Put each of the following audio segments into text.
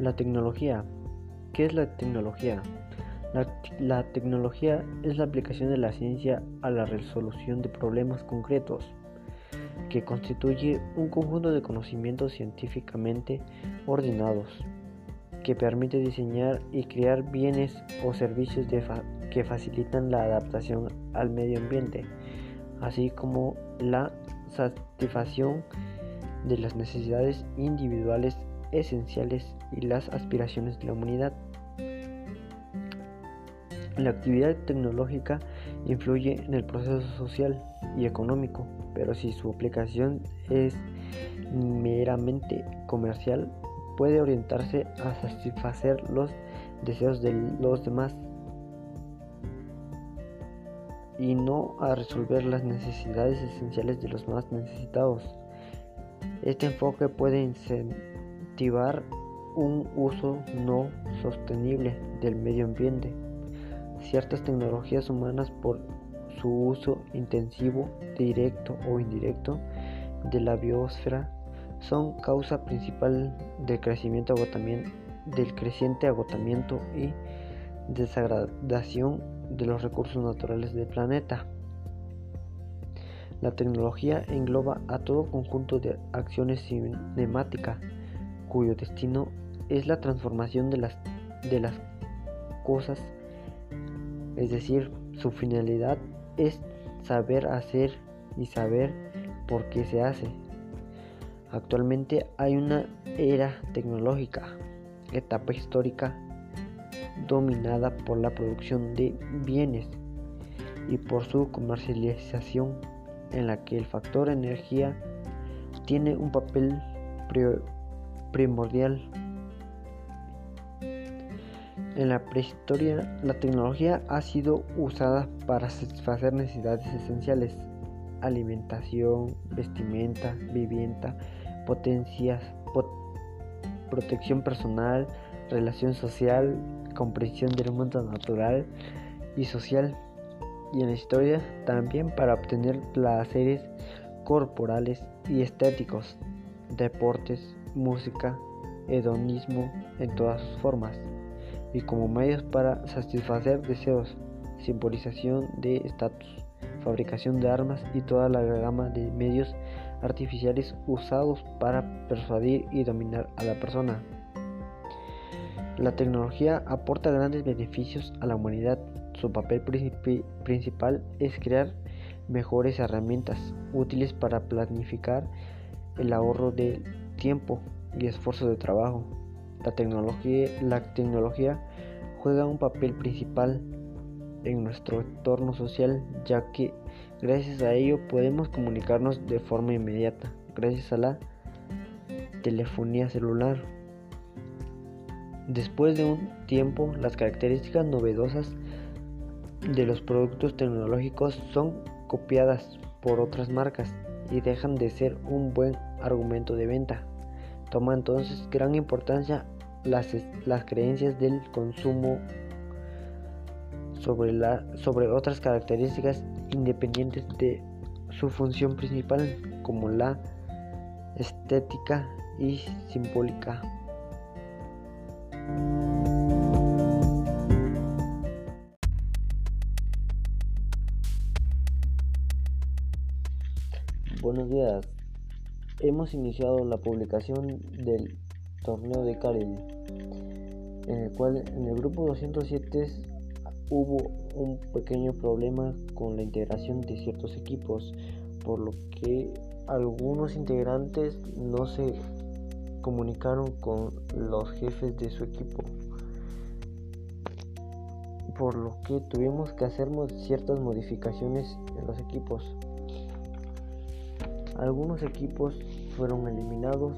La tecnología. ¿Qué es la tecnología? La, tecnología es la aplicación de la ciencia a la resolución de problemas concretos, que constituye un conjunto de conocimientos científicamente ordenados, que permite diseñar y crear bienes o servicios que facilitan la adaptación al medio ambiente, así como la satisfacción de las necesidades individuales esenciales y las aspiraciones de la humanidad. La actividad tecnológica influye en el proceso social y económico, pero si su aplicación es meramente comercial, puede orientarse a satisfacer los deseos de los demás y no a resolver las necesidades esenciales de los más necesitados. Este enfoque puede incentivar un uso no sostenible del medio ambiente. Ciertas tecnologías humanas por su uso intensivo, directo o indirecto de la biosfera son causa principal del crecimiento del creciente agotamiento y desagradación de los recursos naturales del planeta. La tecnología engloba a todo conjunto de acciones cinemáticas cuyo destino es la transformación de las, de las cosas, es decir, su finalidad es saber hacer y saber por qué se hace. Actualmente hay una era tecnológica, etapa histórica dominada por la producción de bienes y por su comercialización en la que el factor energía tiene un papel primordial. En la prehistoria, la tecnología ha sido usada para satisfacer necesidades esenciales, alimentación, vestimenta, vivienda, potencias, protección personal, relación social, comprensión del mundo natural y social y en la historia también para obtener placeres corporales y estéticos, deportes, música, hedonismo en todas sus formas y como medios para satisfacer deseos, simbolización de estatus, fabricación de armas y toda la gama de medios artificiales usados para persuadir y dominar a la persona. La tecnología aporta grandes beneficios a la humanidad. Su papel principal es crear mejores herramientas útiles para planificar el ahorro de tiempo y esfuerzo de trabajo. La tecnología, la tecnología juega un papel principal en nuestro entorno social ya que gracias a ello podemos comunicarnos de forma inmediata gracias a la telefonía celular Después de un tiempo, las características novedosas de los productos tecnológicos son copiadas por otras marcas y dejan de ser un buen argumento de venta. Toma entonces gran importancia las, las creencias del consumo sobre, la, sobre otras características independientes de su función principal como la estética y simbólica. Buenos días. Hemos iniciado la publicación del torneo de Karel, en el cual en el grupo 207 hubo un pequeño problema con la integración de ciertos equipos, por lo que algunos integrantes no se comunicaron con los jefes de su equipo por lo que tuvimos que hacer ciertas modificaciones en los equipos algunos equipos fueron eliminados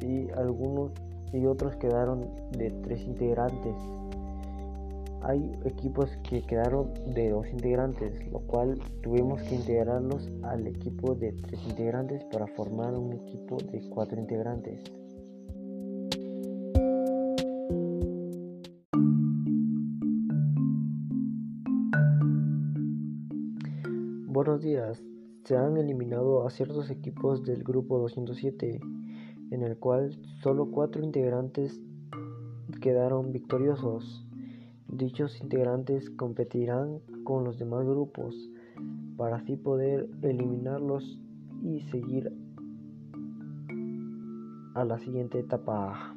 y algunos y otros quedaron de tres integrantes hay equipos que quedaron de dos integrantes, lo cual tuvimos que integrarlos al equipo de tres integrantes para formar un equipo de cuatro integrantes. Buenos días. Se han eliminado a ciertos equipos del grupo 207, en el cual solo cuatro integrantes quedaron victoriosos. Dichos integrantes competirán con los demás grupos para así poder eliminarlos y seguir a la siguiente etapa.